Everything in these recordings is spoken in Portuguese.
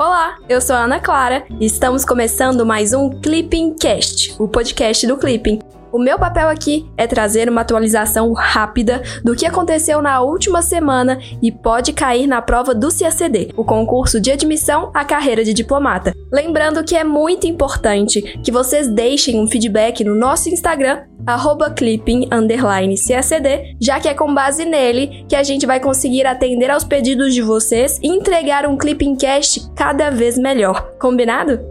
Olá, eu sou a Ana Clara e estamos começando mais um Clipping Cast, o podcast do Clipping. O meu papel aqui é trazer uma atualização rápida do que aconteceu na última semana e pode cair na prova do CACD, o concurso de admissão à carreira de diplomata. Lembrando que é muito importante que vocês deixem um feedback no nosso Instagram, clipping_cacd, já que é com base nele que a gente vai conseguir atender aos pedidos de vocês e entregar um Clipping Cast cada vez melhor. Combinado?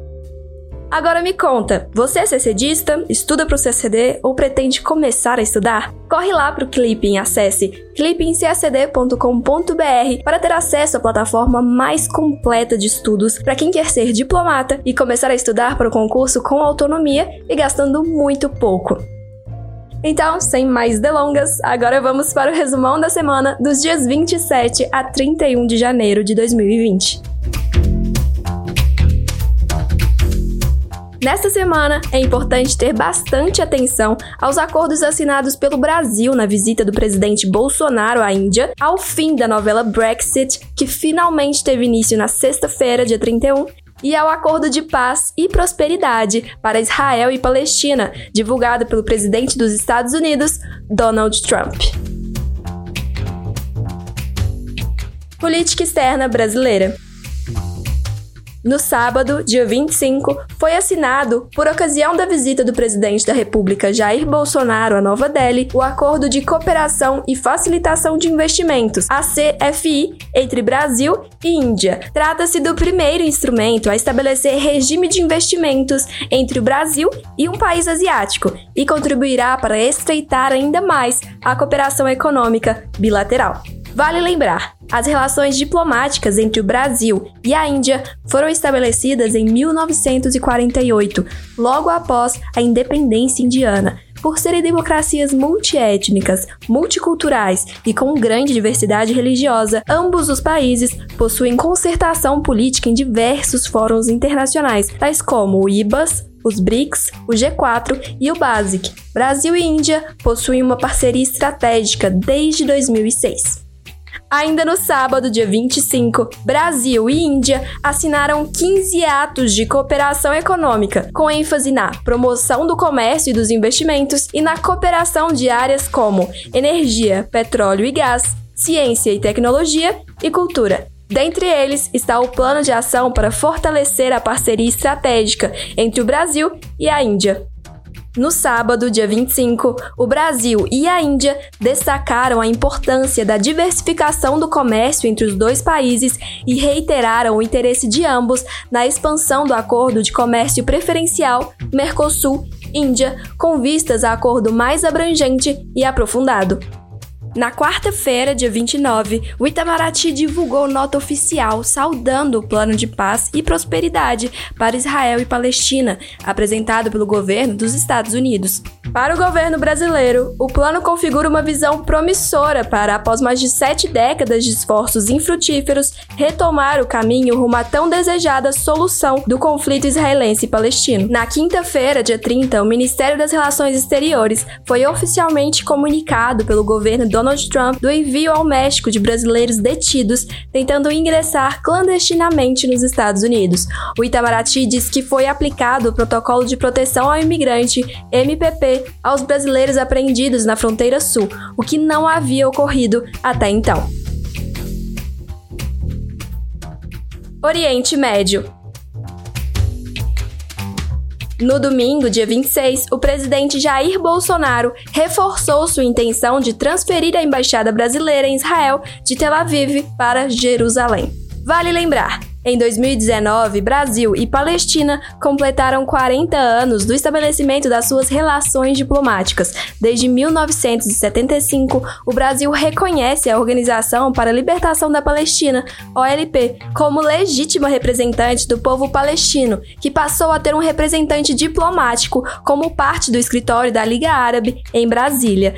Agora me conta, você é CCDista, estuda para o CCD ou pretende começar a estudar? Corre lá para o Clipping, acesse clippingcacd.com.br para ter acesso à plataforma mais completa de estudos para quem quer ser diplomata e começar a estudar para o concurso com autonomia e gastando muito pouco. Então, sem mais delongas, agora vamos para o resumão da semana dos dias 27 a 31 de janeiro de 2020. Nesta semana, é importante ter bastante atenção aos acordos assinados pelo Brasil na visita do presidente Bolsonaro à Índia, ao fim da novela Brexit, que finalmente teve início na sexta-feira, dia 31, e ao acordo de paz e prosperidade para Israel e Palestina, divulgado pelo presidente dos Estados Unidos, Donald Trump. Política externa brasileira. No sábado, dia 25, foi assinado, por ocasião da visita do presidente da República Jair Bolsonaro a Nova Delhi, o Acordo de Cooperação e Facilitação de Investimentos, ACFI, entre Brasil e Índia. Trata-se do primeiro instrumento a estabelecer regime de investimentos entre o Brasil e um país asiático e contribuirá para estreitar ainda mais a cooperação econômica bilateral. Vale lembrar, as relações diplomáticas entre o Brasil e a Índia foram estabelecidas em 1948, logo após a independência indiana. Por serem democracias multiétnicas, multiculturais e com grande diversidade religiosa, ambos os países possuem concertação política em diversos fóruns internacionais, tais como o IBAS, os BRICS, o G4 e o BASIC. Brasil e Índia possuem uma parceria estratégica desde 2006. Ainda no sábado, dia 25, Brasil e Índia assinaram 15 atos de cooperação econômica, com ênfase na promoção do comércio e dos investimentos e na cooperação de áreas como energia, petróleo e gás, ciência e tecnologia e cultura. Dentre eles está o Plano de Ação para fortalecer a parceria estratégica entre o Brasil e a Índia. No sábado, dia 25, o Brasil e a Índia destacaram a importância da diversificação do comércio entre os dois países e reiteraram o interesse de ambos na expansão do Acordo de Comércio Preferencial Mercosul-Índia, com vistas a acordo mais abrangente e aprofundado. Na quarta-feira, dia 29, o Itamaraty divulgou nota oficial saudando o plano de paz e prosperidade para Israel e Palestina, apresentado pelo governo dos Estados Unidos. Para o governo brasileiro, o plano configura uma visão promissora para, após mais de sete décadas de esforços infrutíferos, retomar o caminho rumo à tão desejada solução do conflito israelense e palestino. Na quinta-feira, dia 30, o Ministério das Relações Exteriores foi oficialmente comunicado pelo governo Donald Trump do envio ao México de brasileiros detidos tentando ingressar clandestinamente nos Estados Unidos. O Itamaraty diz que foi aplicado o Protocolo de Proteção ao Imigrante, MPP, aos brasileiros apreendidos na fronteira sul, o que não havia ocorrido até então. Oriente Médio no domingo, dia 26, o presidente Jair Bolsonaro reforçou sua intenção de transferir a embaixada brasileira em Israel de Tel Aviv para Jerusalém. Vale lembrar, em 2019, Brasil e Palestina completaram 40 anos do estabelecimento das suas relações diplomáticas. Desde 1975, o Brasil reconhece a Organização para a Libertação da Palestina, OLP, como legítima representante do povo palestino, que passou a ter um representante diplomático como parte do escritório da Liga Árabe em Brasília.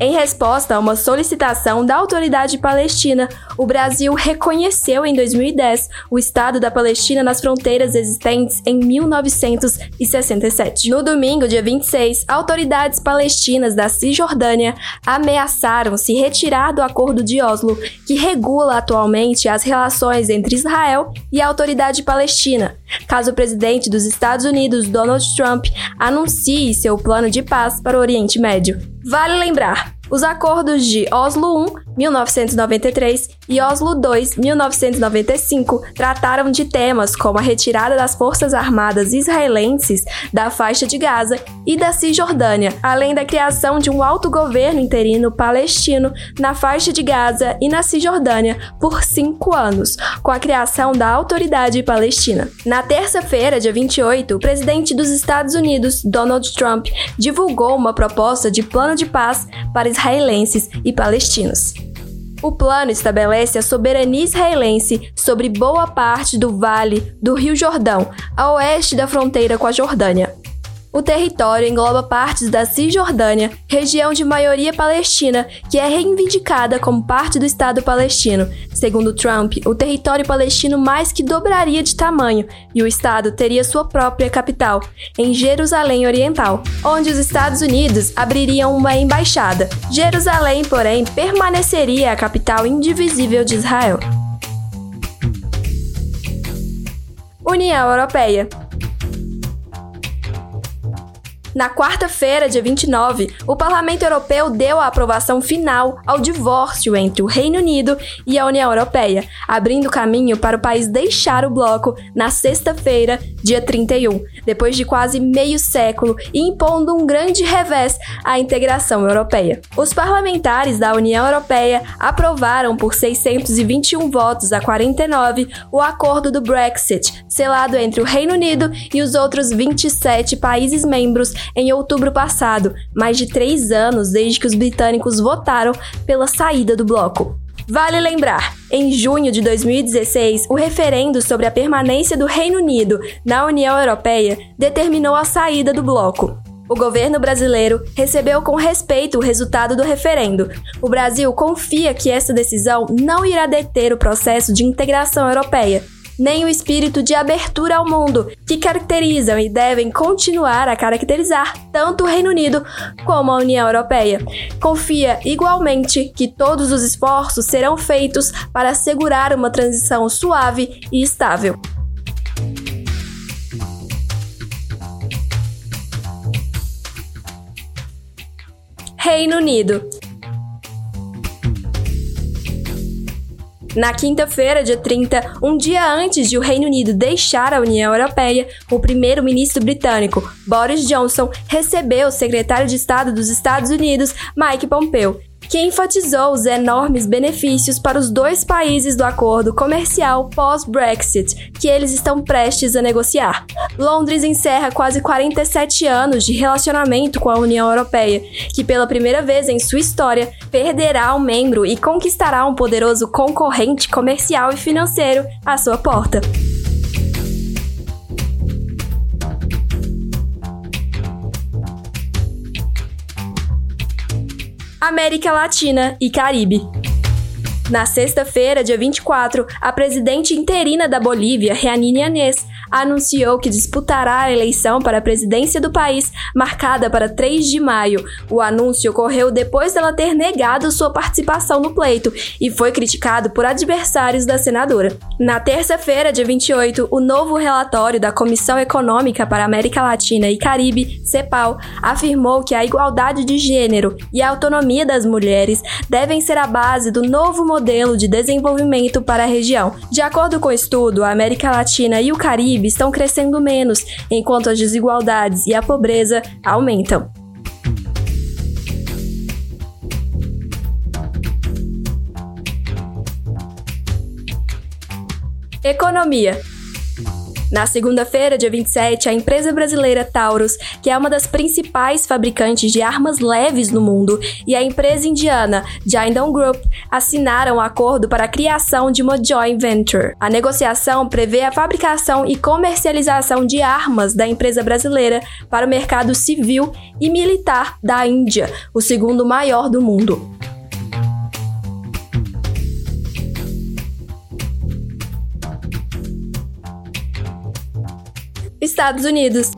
Em resposta a uma solicitação da autoridade palestina, o Brasil reconheceu em 2010 o Estado da Palestina nas fronteiras existentes em 1967. No domingo, dia 26, autoridades palestinas da Cisjordânia ameaçaram se retirar do Acordo de Oslo, que regula atualmente as relações entre Israel e a autoridade palestina, caso o presidente dos Estados Unidos, Donald Trump, anuncie seu plano de paz para o Oriente Médio. Vale lembrar, os acordos de Oslo I 1993 e Oslo II, 1995, trataram de temas como a retirada das forças armadas israelenses da faixa de Gaza e da Cisjordânia, além da criação de um autogoverno interino palestino na faixa de Gaza e na Cisjordânia por cinco anos, com a criação da Autoridade Palestina. Na terça-feira, dia 28, o presidente dos Estados Unidos, Donald Trump, divulgou uma proposta de plano de paz para israelenses e palestinos. O plano estabelece a soberania israelense sobre boa parte do vale do Rio Jordão, a oeste da fronteira com a Jordânia. O território engloba partes da Cisjordânia, região de maioria palestina, que é reivindicada como parte do Estado palestino. Segundo Trump, o território palestino mais que dobraria de tamanho e o Estado teria sua própria capital, em Jerusalém Oriental, onde os Estados Unidos abririam uma embaixada. Jerusalém, porém, permaneceria a capital indivisível de Israel. União Europeia na quarta-feira, dia 29, o Parlamento Europeu deu a aprovação final ao divórcio entre o Reino Unido e a União Europeia, abrindo caminho para o país deixar o bloco na sexta-feira, dia 31, depois de quase meio século e impondo um grande revés à integração europeia. Os parlamentares da União Europeia aprovaram por 621 votos a 49 o acordo do Brexit, selado entre o Reino Unido e os outros 27 países membros em outubro passado, mais de três anos desde que os britânicos votaram pela saída do bloco. Vale lembrar, em junho de 2016, o referendo sobre a permanência do Reino Unido na União Europeia determinou a saída do bloco. O governo brasileiro recebeu com respeito o resultado do referendo. O Brasil confia que essa decisão não irá deter o processo de integração europeia nem o espírito de abertura ao mundo, que caracterizam e devem continuar a caracterizar tanto o Reino Unido como a União Europeia. Confia igualmente que todos os esforços serão feitos para assegurar uma transição suave e estável. Reino Unido. Na quinta-feira, dia 30, um dia antes de o Reino Unido deixar a União Europeia, o primeiro-ministro britânico, Boris Johnson, recebeu o secretário de Estado dos Estados Unidos, Mike Pompeo, que enfatizou os enormes benefícios para os dois países do acordo comercial pós-Brexit que eles estão prestes a negociar. Londres encerra quase 47 anos de relacionamento com a União Europeia, que pela primeira vez em sua história perderá um membro e conquistará um poderoso concorrente comercial e financeiro à sua porta. América Latina e Caribe. Na sexta-feira, dia 24, a presidente interina da Bolívia, Jeanine Anés, anunciou que disputará a eleição para a presidência do país, marcada para 3 de maio. O anúncio ocorreu depois dela ter negado sua participação no pleito e foi criticado por adversários da senadora. Na terça-feira, dia 28, o novo relatório da Comissão Econômica para a América Latina e Caribe, CEPAL, afirmou que a igualdade de gênero e a autonomia das mulheres devem ser a base do novo modelo de desenvolvimento para a região. De acordo com o estudo, a América Latina e o Caribe PIB estão crescendo menos, enquanto as desigualdades e a pobreza aumentam. Economia. Na segunda-feira, dia 27, a empresa brasileira Taurus, que é uma das principais fabricantes de armas leves no mundo, e a empresa indiana Jindal Group assinaram um acordo para a criação de uma joint venture. A negociação prevê a fabricação e comercialização de armas da empresa brasileira para o mercado civil e militar da Índia, o segundo maior do mundo. Estados Unidos.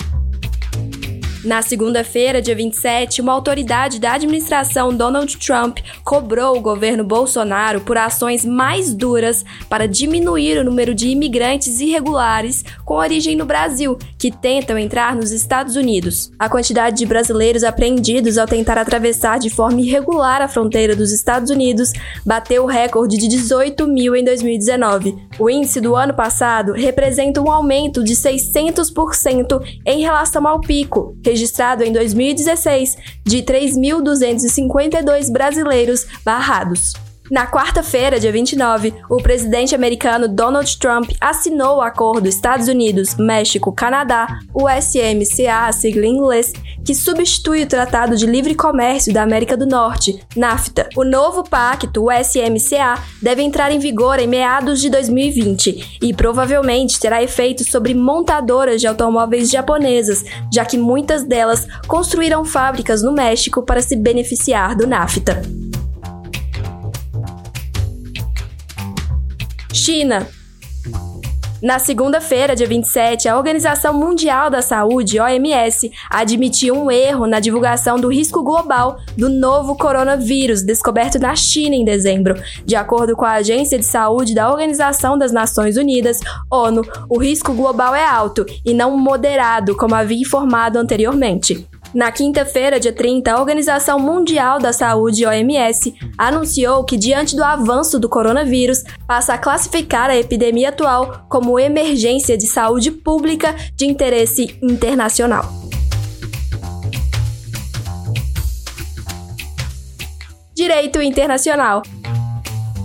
Na segunda-feira, dia 27, uma autoridade da administração Donald Trump cobrou o governo Bolsonaro por ações mais duras para diminuir o número de imigrantes irregulares com origem no Brasil que tentam entrar nos Estados Unidos. A quantidade de brasileiros apreendidos ao tentar atravessar de forma irregular a fronteira dos Estados Unidos bateu o recorde de 18 mil em 2019. O índice do ano passado representa um aumento de 600% em relação ao pico registrado em 2016 de 3.252 brasileiros barrados. Na quarta-feira, dia 29, o presidente americano Donald Trump assinou o acordo Estados Unidos-México-Canadá, o SMCA, sigla em inglês, que substitui o Tratado de Livre Comércio da América do Norte, NAFTA. O novo pacto, o SMCA, deve entrar em vigor em meados de 2020 e provavelmente terá efeitos sobre montadoras de automóveis japonesas, já que muitas delas construíram fábricas no México para se beneficiar do NAFTA. China. Na segunda-feira, dia 27, a Organização Mundial da Saúde, OMS, admitiu um erro na divulgação do risco global do novo coronavírus descoberto na China em dezembro. De acordo com a Agência de Saúde da Organização das Nações Unidas, ONU, o risco global é alto e não moderado, como havia informado anteriormente. Na quinta-feira, dia 30, a Organização Mundial da Saúde, OMS, anunciou que, diante do avanço do coronavírus, passa a classificar a epidemia atual como emergência de saúde pública de interesse internacional. Direito Internacional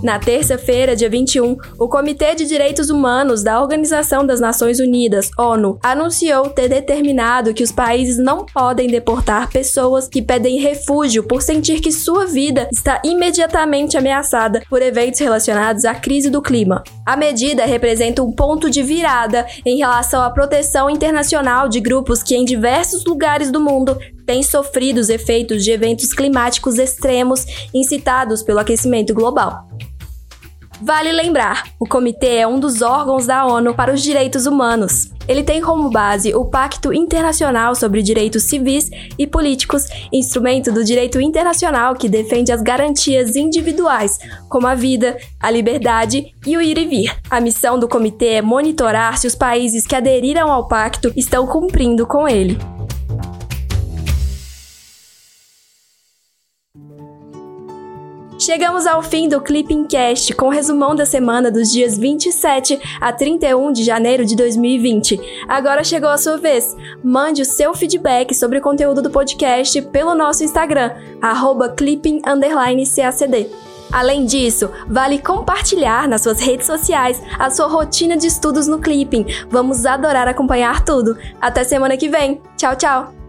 na terça-feira, dia 21, o Comitê de Direitos Humanos da Organização das Nações Unidas, ONU, anunciou ter determinado que os países não podem deportar pessoas que pedem refúgio por sentir que sua vida está imediatamente ameaçada por eventos relacionados à crise do clima. A medida representa um ponto de virada em relação à proteção internacional de grupos que, em diversos lugares do mundo, têm sofrido os efeitos de eventos climáticos extremos incitados pelo aquecimento global. Vale lembrar, o comitê é um dos órgãos da ONU para os Direitos Humanos. Ele tem como base o Pacto Internacional sobre Direitos Civis e Políticos, instrumento do direito internacional que defende as garantias individuais, como a vida, a liberdade e o ir e vir. A missão do comitê é monitorar se os países que aderiram ao pacto estão cumprindo com ele. Chegamos ao fim do Clipping Cast com resumão da semana dos dias 27 a 31 de janeiro de 2020. Agora chegou a sua vez. Mande o seu feedback sobre o conteúdo do podcast pelo nosso Instagram, clipping_cacd. Além disso, vale compartilhar nas suas redes sociais a sua rotina de estudos no Clipping. Vamos adorar acompanhar tudo. Até semana que vem. Tchau, tchau!